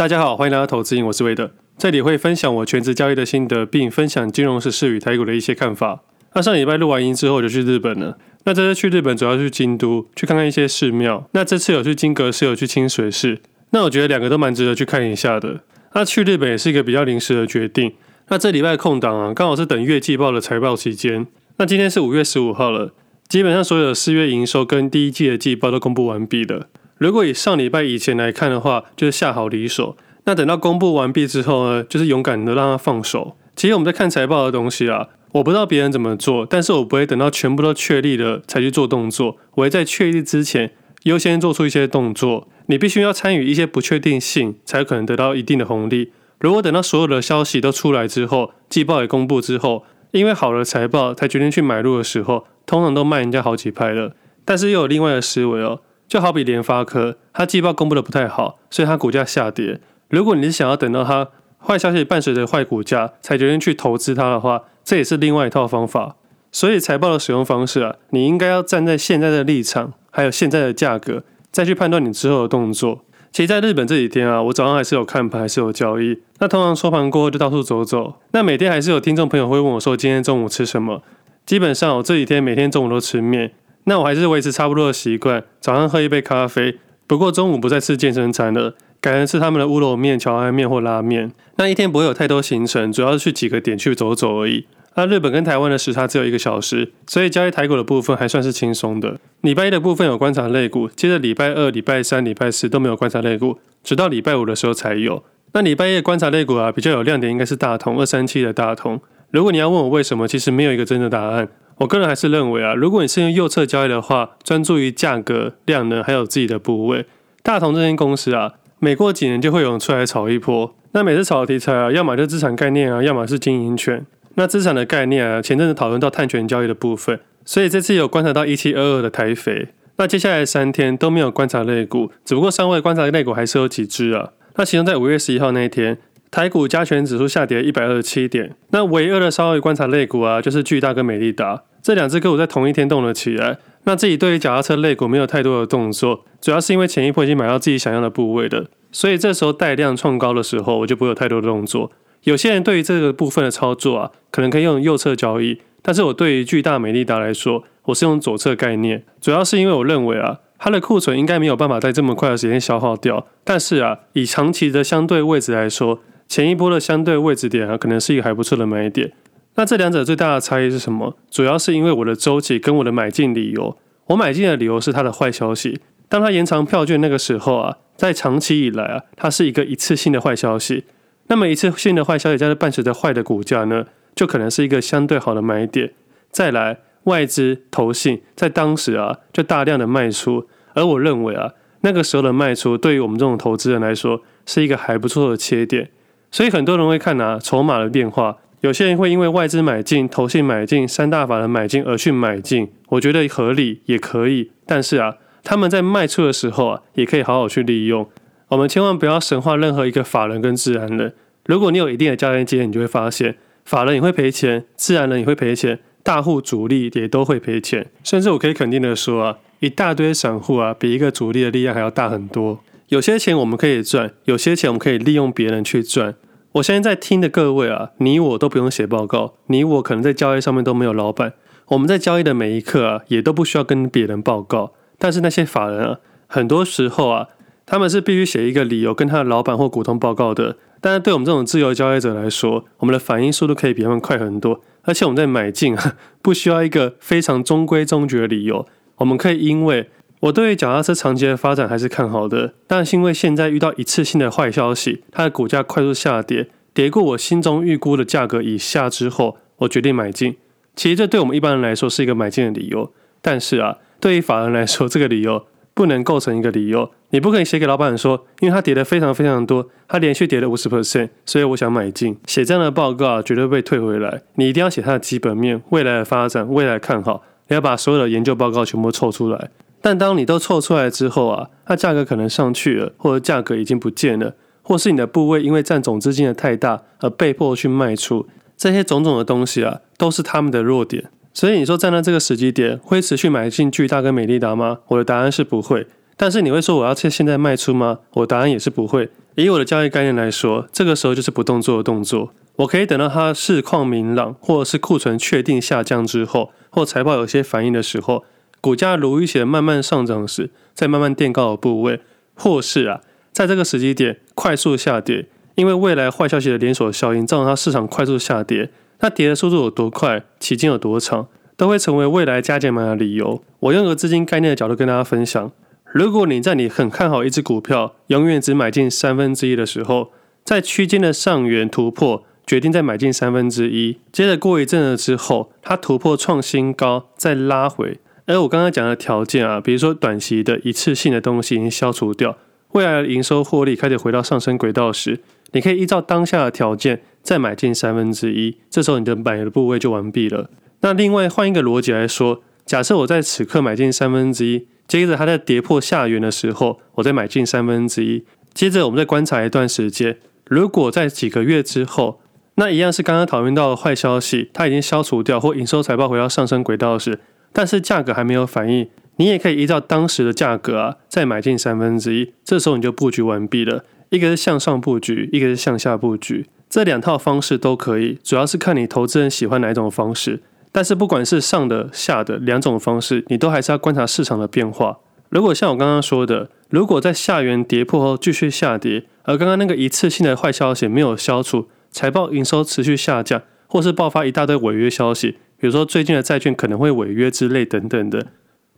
大家好，欢迎来到投资瘾，我是魏德，这里会分享我全职交易的心得，并分享金融时事与台股的一些看法。那上礼拜录完音之后，我就去日本了。那这次去日本主要去京都，去看看一些寺庙。那这次有去金阁寺，有去清水寺。那我觉得两个都蛮值得去看一下的。那去日本也是一个比较临时的决定。那这礼拜空档啊，刚好是等月季报的财报期间。那今天是五月十五号了，基本上所有的四月营收跟第一季的季报都公布完毕了。如果以上礼拜以前来看的话，就是下好离手。那等到公布完毕之后呢，就是勇敢的让他放手。其实我们在看财报的东西啊，我不知道别人怎么做，但是我不会等到全部都确立了才去做动作，我会在确立之前优先做出一些动作。你必须要参与一些不确定性，才可能得到一定的红利。如果等到所有的消息都出来之后，季报也公布之后，因为好的财报才决定去买入的时候，通常都卖人家好几拍了。但是又有另外的思维哦，就好比联发科，它季报公布的不太好，所以它股价下跌。如果你是想要等到它坏消息伴随着坏股价才决定去投资它的话，这也是另外一套方法。所以财报的使用方式啊，你应该要站在现在的立场，还有现在的价格，再去判断你之后的动作。其实在日本这几天啊，我早上还是有看盘，还是有交易。那通常收盘过后就到处走走。那每天还是有听众朋友会问我说，今天中午吃什么？基本上我这几天每天中午都吃面。那我还是维持差不多的习惯，早上喝一杯咖啡。不过中午不再吃健身餐了。改成吃他们的乌龙面、蕎麦面或拉面。那一天不会有太多行程，主要是去几个点去走走而已。那日本跟台湾的时差只有一个小时，所以交易台股的部分还算是轻松的。礼拜一的部分有观察类股，接着礼拜二、礼拜三、礼拜四都没有观察类股，直到礼拜五的时候才有。那礼拜一的观察类股啊，比较有亮点应该是大同二三七的大同。如果你要问我为什么，其实没有一个真的答案。我个人还是认为啊，如果你是用右侧交易的话，专注于价格、量能还有自己的部位，大同这间公司啊。每过几年就会有人出来炒一波，那每次炒的题材啊，要么就是资产概念啊，要么是经营权。那资产的概念啊，前阵子讨论到碳权交易的部分，所以这次有观察到一七二二的台肥。那接下来三天都没有观察类股，只不过上位观察类股还是有几只啊。那其中在五月十一号那一天，台股加权指数下跌一百二十七点，那唯二的稍微观察类股啊，就是巨大跟美利达这两只个股在同一天动了起来。那自己对于脚踏车类股没有太多的动作，主要是因为前一波已经买到自己想要的部位了，所以这时候带量创高的时候，我就不会有太多的动作。有些人对于这个部分的操作啊，可能可以用右侧交易，但是我对于巨大美利达来说，我是用左侧概念，主要是因为我认为啊，它的库存应该没有办法在这么快的时间消耗掉，但是啊，以长期的相对位置来说，前一波的相对位置点啊，可能是一个还不错的买点。那这两者最大的差异是什么？主要是因为我的周期跟我的买进理由。我买进的理由是它的坏消息。当它延长票券那个时候啊，在长期以来啊，它是一个一次性的坏消息。那么一次性的坏消息，加上伴随着坏的股价呢，就可能是一个相对好的买点。再来，外资投信在当时啊，就大量的卖出。而我认为啊，那个时候的卖出对于我们这种投资人来说，是一个还不错的切点。所以很多人会看啊，筹码的变化。有些人会因为外资买进、投信买进、三大法人买进而去买进，我觉得合理也可以。但是啊，他们在卖出的时候啊，也可以好好去利用。我们千万不要神化任何一个法人跟自然人。如果你有一定的交易经验，你就会发现，法人也会赔钱，自然人也会赔钱，大户主力也都会赔钱。甚至我可以肯定的说啊，一大堆散户啊，比一个主力的力量还要大很多。有些钱我们可以赚，有些钱我们可以利用别人去赚。我现在在听的各位啊，你我都不用写报告，你我可能在交易上面都没有老板，我们在交易的每一刻啊，也都不需要跟别人报告。但是那些法人啊，很多时候啊，他们是必须写一个理由跟他的老板或股东报告的。但是对我们这种自由交易者来说，我们的反应速度可以比他们快很多，而且我们在买进啊，不需要一个非常中规中矩的理由，我们可以因为。我对于脚踏车长期的发展还是看好的，但是因为现在遇到一次性的坏消息，它的股价快速下跌，跌过我心中预估的价格以下之后，我决定买进。其实这对我们一般人来说是一个买进的理由，但是啊，对于法人来说，这个理由不能构成一个理由。你不可以写给老板说，因为它跌得非常非常多，它连续跌了五十 percent，所以我想买进。写这样的报告啊，绝对被退回来。你一定要写它的基本面、未来的发展、未来看好，你要把所有的研究报告全部凑出来。但当你都凑出来之后啊，它价格可能上去了，或者价格已经不见了，或是你的部位因为占总资金的太大而被迫去卖出，这些种种的东西啊，都是他们的弱点。所以你说站在这个时机点会持续买进巨大跟美利达吗？我的答案是不会。但是你会说我要趁现在卖出吗？我答案也是不会。以我的交易概念来说，这个时候就是不动作的动作。我可以等到它市况明朗，或者是库存确定下降之后，或财报有些反应的时候，股价如预期的慢慢上涨时，再慢慢垫高的部位，或是啊，在这个时机点快速下跌，因为未来坏消息的连锁效应造成它市场快速下跌，那跌的速度有多快，期间有多长，都会成为未来加减码的理由。我用个资金概念的角度跟大家分享。如果你在你很看好一只股票，永远只买进三分之一的时候，在区间的上缘突破，决定再买进三分之一，接着过一阵子之后，它突破创新高，再拉回。而我刚刚讲的条件啊，比如说短期的一次性的东西已经消除掉，未来的营收获利开始回到上升轨道时，你可以依照当下的条件再买进三分之一，这时候你的买的部位就完毕了。那另外换一个逻辑来说，假设我在此刻买进三分之一。接着，它在跌破下缘的时候，我再买进三分之一。接着，我们再观察一段时间。如果在几个月之后，那一样是刚刚讨论到的坏消息，它已经消除掉，或营收财报回到上升轨道时，但是价格还没有反应，你也可以依照当时的价格啊，再买进三分之一。这时候你就布局完毕了。一个是向上布局，一个是向下布局，这两套方式都可以，主要是看你投资人喜欢哪一种方式。但是不管是上的下的两种方式，你都还是要观察市场的变化。如果像我刚刚说的，如果在下缘跌破后继续下跌，而刚刚那个一次性的坏消息没有消除，财报营收持续下降，或是爆发一大堆违约消息，比如说最近的债券可能会违约之类等等的。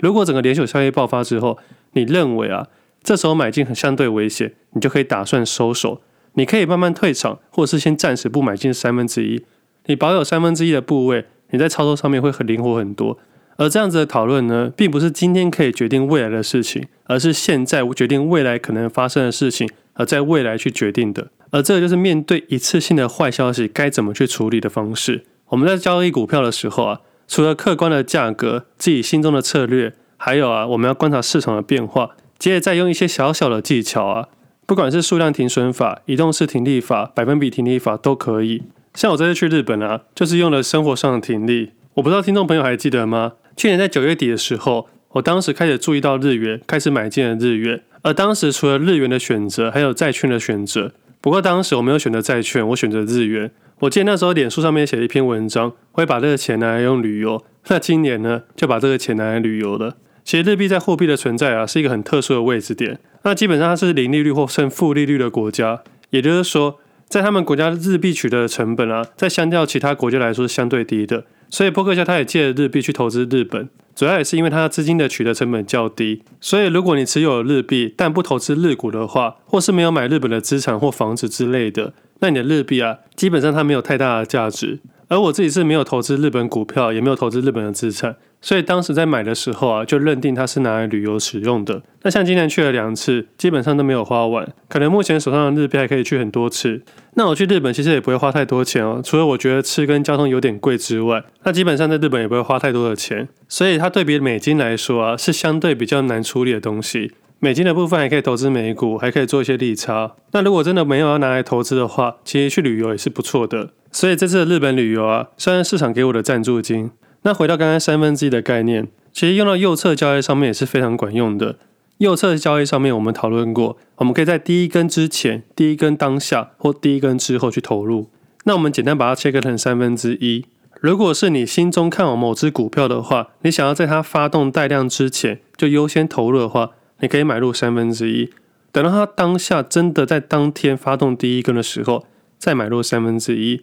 如果整个连锁效应爆发之后，你认为啊，这时候买进很相对危险，你就可以打算收手，你可以慢慢退场，或者是先暂时不买进三分之一，你保有三分之一的部位。你在操作上面会很灵活很多，而这样子的讨论呢，并不是今天可以决定未来的事情，而是现在决定未来可能发生的事情，而在未来去决定的。而这个就是面对一次性的坏消息该怎么去处理的方式。我们在交易股票的时候啊，除了客观的价格、自己心中的策略，还有啊，我们要观察市场的变化，接着再用一些小小的技巧啊，不管是数量停损法、移动式停利法、百分比停利法都可以。像我这次去日本啊，就是用了生活上的停利。我不知道听众朋友还记得吗？去年在九月底的时候，我当时开始注意到日元，开始买进了日元。而当时除了日元的选择，还有债券的选择。不过当时我没有选择债券，我选择日元。我记得那时候脸书上面写了一篇文章，会把这个钱拿来用旅游。那今年呢，就把这个钱拿来旅游了。其实日币在货币的存在啊，是一个很特殊的位置点。那基本上它是零利率或甚负利率的国家，也就是说。在他们国家日币取得的成本啊，在相较其他国家来说是相对低的，所以波克夏他也借了日币去投资日本，主要也是因为他资金的取得成本较低。所以如果你持有日币但不投资日股的话，或是没有买日本的资产或房子之类的，那你的日币啊，基本上它没有太大的价值。而我自己是没有投资日本股票，也没有投资日本的资产。所以当时在买的时候啊，就认定它是拿来旅游使用的。那像今年去了两次，基本上都没有花完。可能目前手上的日币还可以去很多次。那我去日本其实也不会花太多钱哦，除了我觉得吃跟交通有点贵之外，那基本上在日本也不会花太多的钱。所以它对比美金来说啊，是相对比较难处理的东西。美金的部分还可以投资美股，还可以做一些利差。那如果真的没有要拿来投资的话，其实去旅游也是不错的。所以这次的日本旅游啊，虽然市场给我的赞助金。那回到刚刚三分之一的概念，其实用到右侧交易上面也是非常管用的。右侧交易上面我们讨论过，我们可以在第一根之前、第一根当下或第一根之后去投入。那我们简单把它切割成三分之一。如果是你心中看好某只股票的话，你想要在它发动带量之前就优先投入的话，你可以买入三分之一。等到它当下真的在当天发动第一根的时候，再买入三分之一。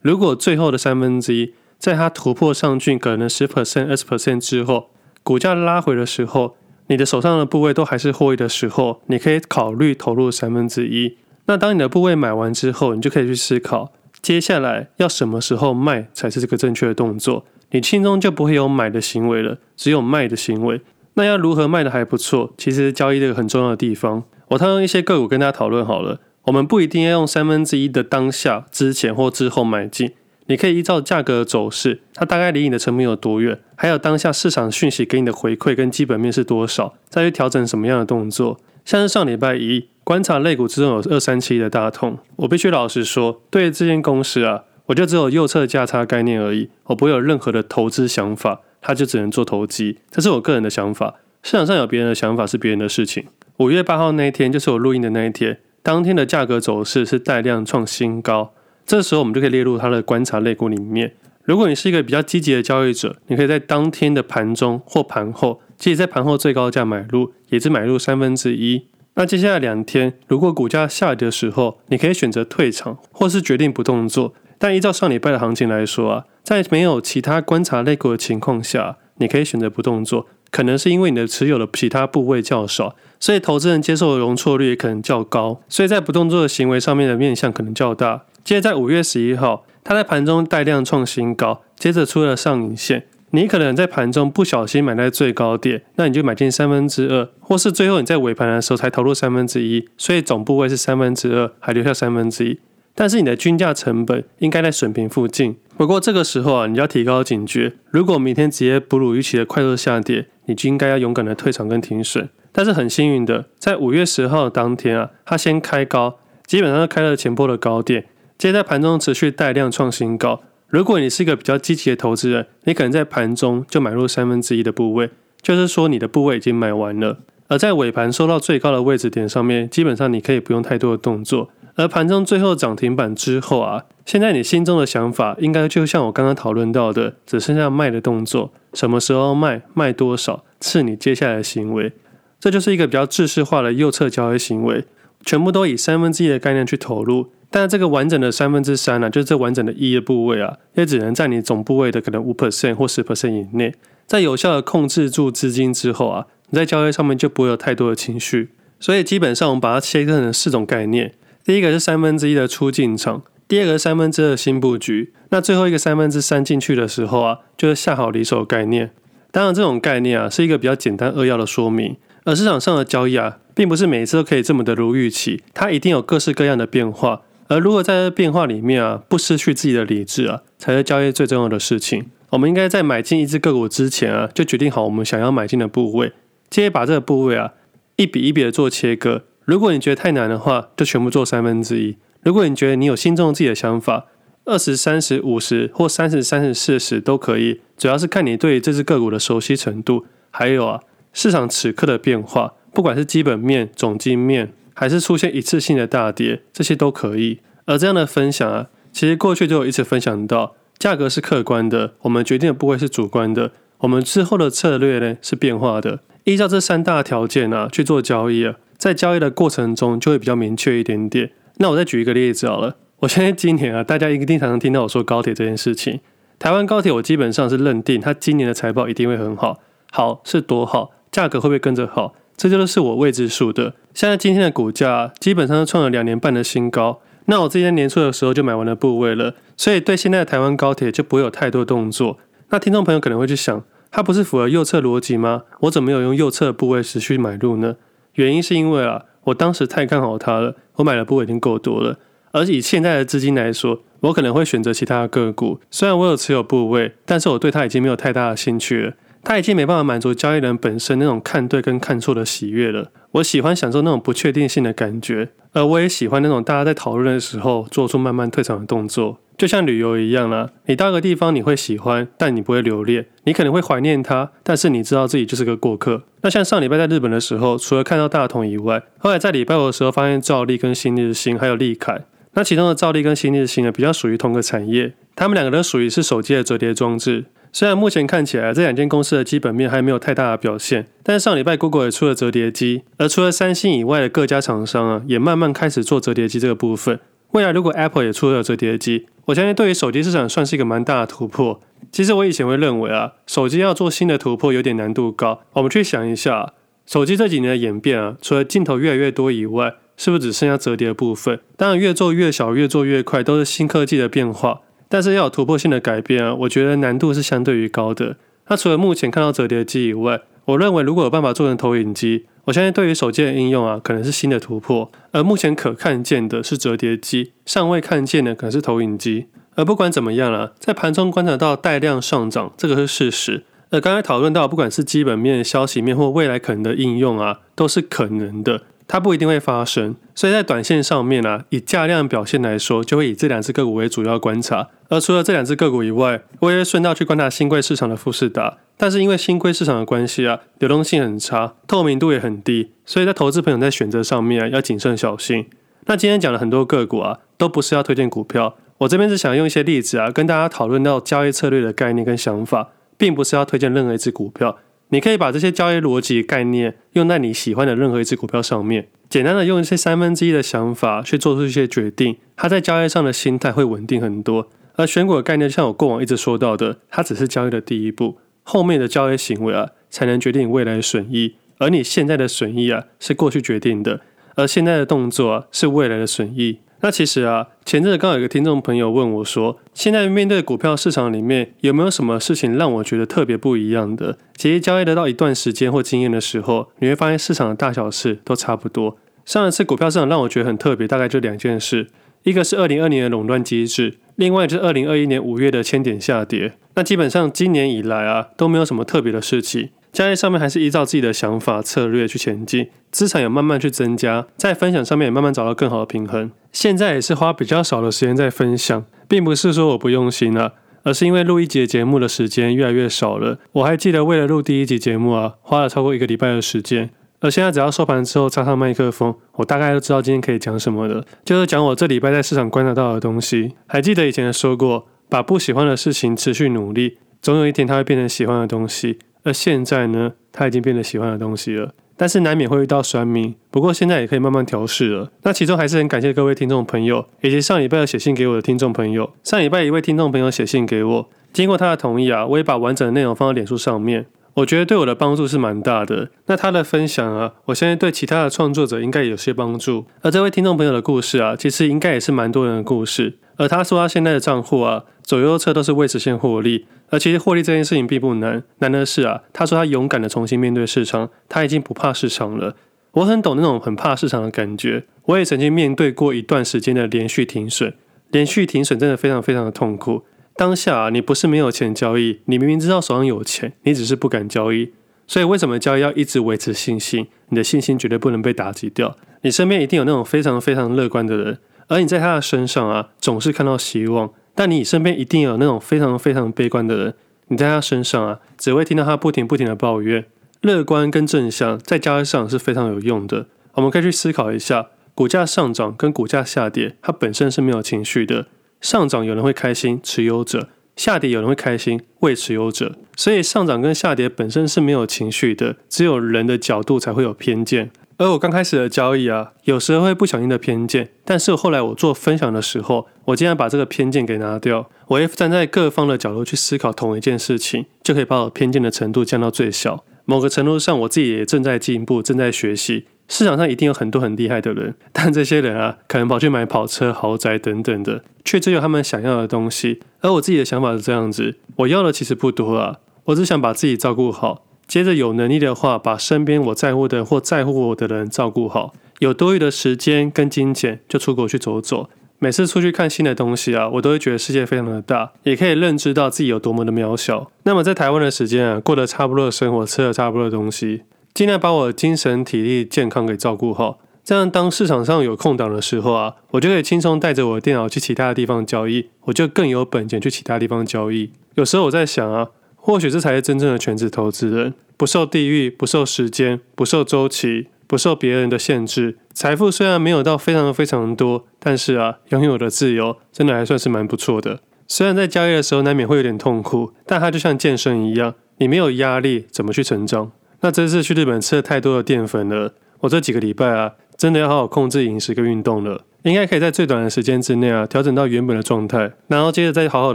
如果最后的三分之一，在它突破上去可能十 percent、二十 percent 之后，股价拉回的时候，你的手上的部位都还是获益的时候，你可以考虑投入三分之一。那当你的部位买完之后，你就可以去思考，接下来要什么时候卖才是这个正确的动作。你心中就不会有买的行为了，只有卖的行为。那要如何卖的还不错？其实交易这个很重要的地方，我套用一些个股跟大家讨论好了。我们不一定要用三分之一的当下、之前或之后买进。你可以依照价格走势，它大概离你的成本有多远，还有当下市场讯息给你的回馈跟基本面是多少，再去调整什么样的动作。像是上礼拜一观察类股之中有二三七的大同，我必须老实说，对这间公司啊，我就只有右侧价差概念而已，我不会有任何的投资想法，他就只能做投机，这是我个人的想法。市场上有别人的想法是别人的事情。五月八号那一天就是我录音的那一天。当天的价格走势是带量创新高，这时候我们就可以列入他的观察类股里面。如果你是一个比较积极的交易者，你可以在当天的盘中或盘后，即使在盘后最高价买入，也是买入三分之一。那接下来两天，如果股价下跌的时候，你可以选择退场，或是决定不动作。但依照上礼拜的行情来说啊，在没有其他观察类股的情况下，你可以选择不动作，可能是因为你的持有的其他部位较少，所以投资人接受的容错率也可能较高，所以在不动作的行为上面的面向可能较大。接着在五月十一号。它在盘中带量创新高，接着出了上影线。你可能在盘中不小心买在最高点，那你就买进三分之二，或是最后你在尾盘的时候才投入三分之一，所以总部位是三分之二，还留下三分之一。但是你的均价成本应该在水平附近。不过这个时候啊，你要提高警觉，如果明天直接哺乳预期的快速下跌，你就应该要勇敢的退场跟停损。但是很幸运的，在五月十号的当天啊，它先开高，基本上是开了前波的高点。接着在盘中持续带量创新高。如果你是一个比较积极的投资人，你可能在盘中就买入三分之一的部位，就是说你的部位已经买完了。而在尾盘收到最高的位置点上面，基本上你可以不用太多的动作。而盘中最后涨停板之后啊，现在你心中的想法应该就像我刚刚讨论到的，只剩下卖的动作，什么时候卖，卖多少，是你接下来的行为。这就是一个比较制式化的右侧交易行为，全部都以三分之一的概念去投入。但这个完整的三分之三呢，就是这完整的一的部位啊，也只能在你总部位的可能五 percent 或十 percent 以内。在有效的控制住资金之后啊，你在交易上面就不会有太多的情绪。所以基本上我们把它切分成四种概念：第一个是三分之一的出进场，第二个是三分之二新布局，那最后一个三分之三进去的时候啊，就是下好离手概念。当然，这种概念啊是一个比较简单扼要的说明，而市场上的交易啊，并不是每一次都可以这么的如预期，它一定有各式各样的变化。而如果在这变化里面啊，不失去自己的理智啊，才是交易最重要的事情。我们应该在买进一只个股之前啊，就决定好我们想要买进的部位，接着把这个部位啊，一笔一笔的做切割。如果你觉得太难的话，就全部做三分之一。如果你觉得你有心中自己的想法，二十、三十、五十或三十、三十、四十都可以，主要是看你对这只个股的熟悉程度，还有啊，市场此刻的变化，不管是基本面、总经面。还是出现一次性的大跌，这些都可以。而这样的分享啊，其实过去就有一直分享到，价格是客观的，我们决定的部位是主观的，我们之后的策略呢是变化的。依照这三大条件啊去做交易啊，在交易的过程中就会比较明确一点点。那我再举一个例子好了，我相信今年啊，大家一定常常听到我说高铁这件事情。台湾高铁我基本上是认定它今年的财报一定会很好，好是多好，价格会不会跟着好？这就是我未知数的。现在今天的股价基本上是创了两年半的新高。那我之前年初的时候就买完了部位了，所以对现在的台湾高铁就不会有太多动作。那听众朋友可能会去想，它不是符合右侧逻辑吗？我怎么有用右侧部位持续买入呢？原因是因为啊，我当时太看好它了，我买的部位已经够多了。而以现在的资金来说，我可能会选择其他的个股。虽然我有持有部位，但是我对它已经没有太大的兴趣了。它已经没办法满足交易人本身那种看对跟看错的喜悦了。我喜欢享受那种不确定性的感觉，而我也喜欢那种大家在讨论的时候做出慢慢退场的动作，就像旅游一样啦。你到个地方你会喜欢，但你不会留恋。你可能会怀念它，但是你知道自己就是个过客。那像上礼拜在日本的时候，除了看到大同以外，后来在礼拜五的时候发现兆利跟新日新还有利凯。那其中的兆利跟新日新呢，比较属于同个产业，他们两个都属于是手机的折叠装置。虽然目前看起来这两间公司的基本面还没有太大的表现，但是上礼拜 Google 也出了折叠机，而除了三星以外的各家厂商啊，也慢慢开始做折叠机这个部分。未来如果 Apple 也出了折叠机，我相信对于手机市场算是一个蛮大的突破。其实我以前会认为啊，手机要做新的突破有点难度高。我们去想一下，手机这几年的演变啊，除了镜头越来越多以外，是不是只剩下折叠的部分？当然越做越小，越做越快，都是新科技的变化。但是要有突破性的改变啊，我觉得难度是相对于高的。那除了目前看到折叠机以外，我认为如果有办法做成投影机，我相信对于手机的应用啊，可能是新的突破。而目前可看见的是折叠机，尚未看见的可能是投影机。而不管怎么样啊，在盘中观察到带量上涨，这个是事实。而刚才讨论到，不管是基本面、消息面或未来可能的应用啊，都是可能的。它不一定会发生，所以在短线上面啊，以价量表现来说，就会以这两只个股为主要观察。而除了这两只个股以外，我也会顺道去观察兴柜市场的富士达。但是因为兴柜市场的关系啊，流动性很差，透明度也很低，所以在投资朋友在选择上面啊，要谨慎小心。那今天讲了很多个股啊，都不是要推荐股票，我这边是想用一些例子啊，跟大家讨论到交易策略的概念跟想法，并不是要推荐任何一只股票。你可以把这些交易逻辑概念用在你喜欢的任何一只股票上面，简单的用一些三分之一的想法去做出一些决定，它在交易上的心态会稳定很多。而选股的概念，像我过往一直说到的，它只是交易的第一步，后面的交易行为啊，才能决定你未来的损益。而你现在的损益啊，是过去决定的，而现在的动作啊，是未来的损益。那其实啊，前阵子刚好有个听众朋友问我说，现在面对股票市场里面有没有什么事情让我觉得特别不一样的？其实交易得到一段时间或经验的时候，你会发现市场的大小事都差不多。上一次股票市场让我觉得很特别，大概就两件事，一个是二零二零年的垄断机制，另外就是二零二一年五月的千点下跌。那基本上今年以来啊，都没有什么特别的事情。交易上面还是依照自己的想法策略去前进，资产也慢慢去增加，在分享上面也慢慢找到更好的平衡。现在也是花比较少的时间在分享，并不是说我不用心啊，而是因为录一集节目的时间越来越少了。我还记得为了录第一集节目啊，花了超过一个礼拜的时间，而现在只要收盘之后插上麦克风，我大概都知道今天可以讲什么了，就是讲我这礼拜在市场观察到的东西。还记得以前说过，把不喜欢的事情持续努力，总有一天它会变成喜欢的东西。那现在呢，他已经变得喜欢的东西了，但是难免会遇到酸民。不过现在也可以慢慢调试了。那其中还是很感谢各位听众朋友，以及上礼拜有写信给我的听众朋友。上礼拜一位听众朋友写信给我，经过他的同意啊，我也把完整的内容放到脸书上面。我觉得对我的帮助是蛮大的。那他的分享啊，我相信对其他的创作者应该有些帮助。而这位听众朋友的故事啊，其实应该也是蛮多人的故事。而他说他现在的账户啊，左右侧都是未实现获利。而其实获利这件事情并不难，难的是啊，他说他勇敢的重新面对市场，他已经不怕市场了。我很懂那种很怕市场的感觉，我也曾经面对过一段时间的连续停损，连续停损真的非常非常的痛苦。当下啊，你不是没有钱交易，你明明知道手上有钱，你只是不敢交易。所以为什么交易要一直维持信心？你的信心绝对不能被打击掉。你身边一定有那种非常非常乐观的人，而你在他的身上啊，总是看到希望。但你身边一定有那种非常非常悲观的人，你在他身上啊，只会听到他不停不停的抱怨。乐观跟正向在交易上是非常有用的。我们可以去思考一下，股价上涨跟股价下跌，它本身是没有情绪的。上涨有人会开心，持有者；下跌有人会开心，未持有者。所以上涨跟下跌本身是没有情绪的，只有人的角度才会有偏见。而我刚开始的交易啊，有时候会不小心的偏见，但是后来我做分享的时候，我竟然把这个偏见给拿掉。我会站在各方的角度去思考同一件事情，就可以把我偏见的程度降到最小。某个程度上，我自己也正在进步，正在学习。市场上一定有很多很厉害的人，但这些人啊，可能跑去买跑车、豪宅等等的，却只有他们想要的东西。而我自己的想法是这样子：我要的其实不多啊，我只想把自己照顾好。接着有能力的话，把身边我在乎的或在乎我的人照顾好。有多余的时间跟金钱，就出国去走走。每次出去看新的东西啊，我都会觉得世界非常的大，也可以认知到自己有多么的渺小。那么在台湾的时间啊，过得差不多的生活，吃了差不多的东西，尽量把我的精神体力健康给照顾好。这样当市场上有空档的时候啊，我就可以轻松带着我的电脑去其他的地方交易，我就更有本钱去其他地方交易。有时候我在想啊。或许这才是真正的全职投资人，不受地域、不受时间、不受周期、不受别人的限制。财富虽然没有到非常非常多，但是啊，拥有的自由真的还算是蛮不错的。虽然在交易的时候难免会有点痛苦，但它就像健身一样，你没有压力怎么去成长？那这次去日本吃了太多的淀粉了，我这几个礼拜啊，真的要好好控制饮食跟运动了。应该可以在最短的时间之内啊，调整到原本的状态，然后接着再好好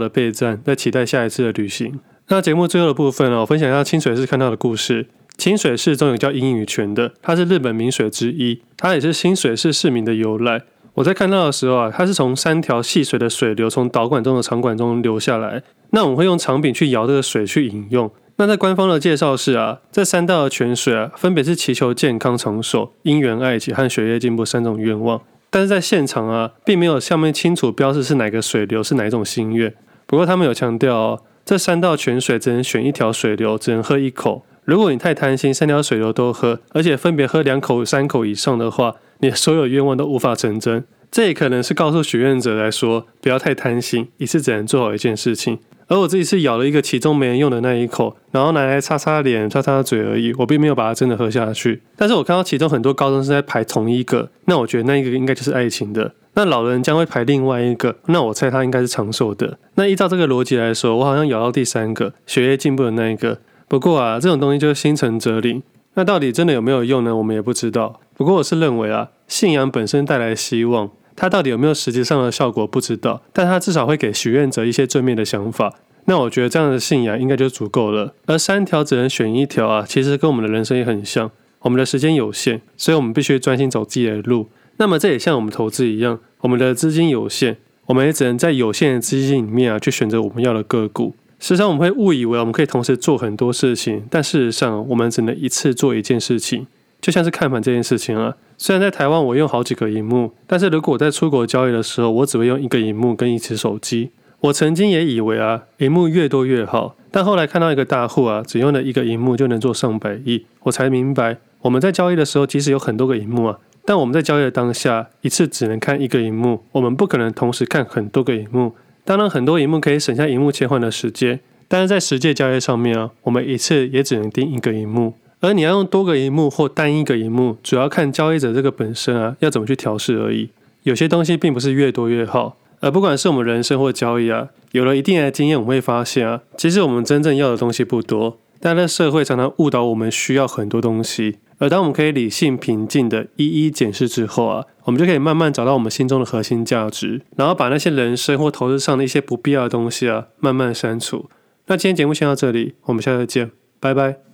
的备战，再期待下一次的旅行。那节目最后的部分呢，我分享一下清水寺看到的故事。清水寺中有叫阴雨泉的，它是日本名水之一，它也是清水寺市民的由来。我在看到的时候啊，它是从三条细水的水流从导管中的长管中流下来。那我们会用长柄去舀这个水去饮用。那在官方的介绍是啊，这三道的泉水啊，分别是祈求健康长寿、姻缘爱情和学业进步三种愿望。但是在现场啊，并没有上面清楚标示是哪个水流是哪一种心愿。不过他们有强调。这三道泉水只能选一条水流，只能喝一口。如果你太贪心，三条水流都喝，而且分别喝两口、三口以上的话，你所有愿望都无法成真。这也可能是告诉许愿者来说，不要太贪心，一次只能做好一件事情。而我自己是咬了一个其中没人用的那一口，然后拿来擦擦脸、擦擦嘴而已，我并没有把它真的喝下去。但是我看到其中很多高中生在排同一个，那我觉得那一个应该就是爱情的。那老人将会排另外一个，那我猜他应该是长寿的。那依照这个逻辑来说，我好像咬到第三个，学业进步的那一个。不过啊，这种东西就是心诚则灵，那到底真的有没有用呢？我们也不知道。不过我是认为啊，信仰本身带来希望。它到底有没有实际上的效果不知道，但它至少会给许愿者一些正面的想法。那我觉得这样的信仰应该就足够了。而三条只能选一条啊，其实跟我们的人生也很像。我们的时间有限，所以我们必须专心走自己的路。那么这也像我们投资一样，我们的资金有限，我们也只能在有限的资金里面啊去选择我们要的个股。时常我们会误以为我们可以同时做很多事情，但事实上我们只能一次做一件事情。就像是看盘这件事情啊，虽然在台湾我用好几个荧幕，但是如果我在出国交易的时候，我只会用一个荧幕跟一只手机。我曾经也以为啊，荧幕越多越好，但后来看到一个大户啊，只用了一个荧幕就能做上百亿，我才明白，我们在交易的时候，即使有很多个荧幕啊，但我们在交易的当下，一次只能看一个荧幕，我们不可能同时看很多个荧幕。当然，很多荧幕可以省下荧幕切换的时间，但是在实际交易上面啊，我们一次也只能盯一个荧幕。而你要用多个荧幕或单一个荧幕，主要看交易者这个本身啊，要怎么去调试而已。有些东西并不是越多越好。而不管是我们人生或交易啊，有了一定的经验，我们会发现啊，其实我们真正要的东西不多。但在社会常常误导我们需要很多东西。而当我们可以理性平静的一一检视之后啊，我们就可以慢慢找到我们心中的核心价值，然后把那些人生或投资上的一些不必要的东西啊，慢慢删除。那今天节目先到这里，我们下次再见，拜拜。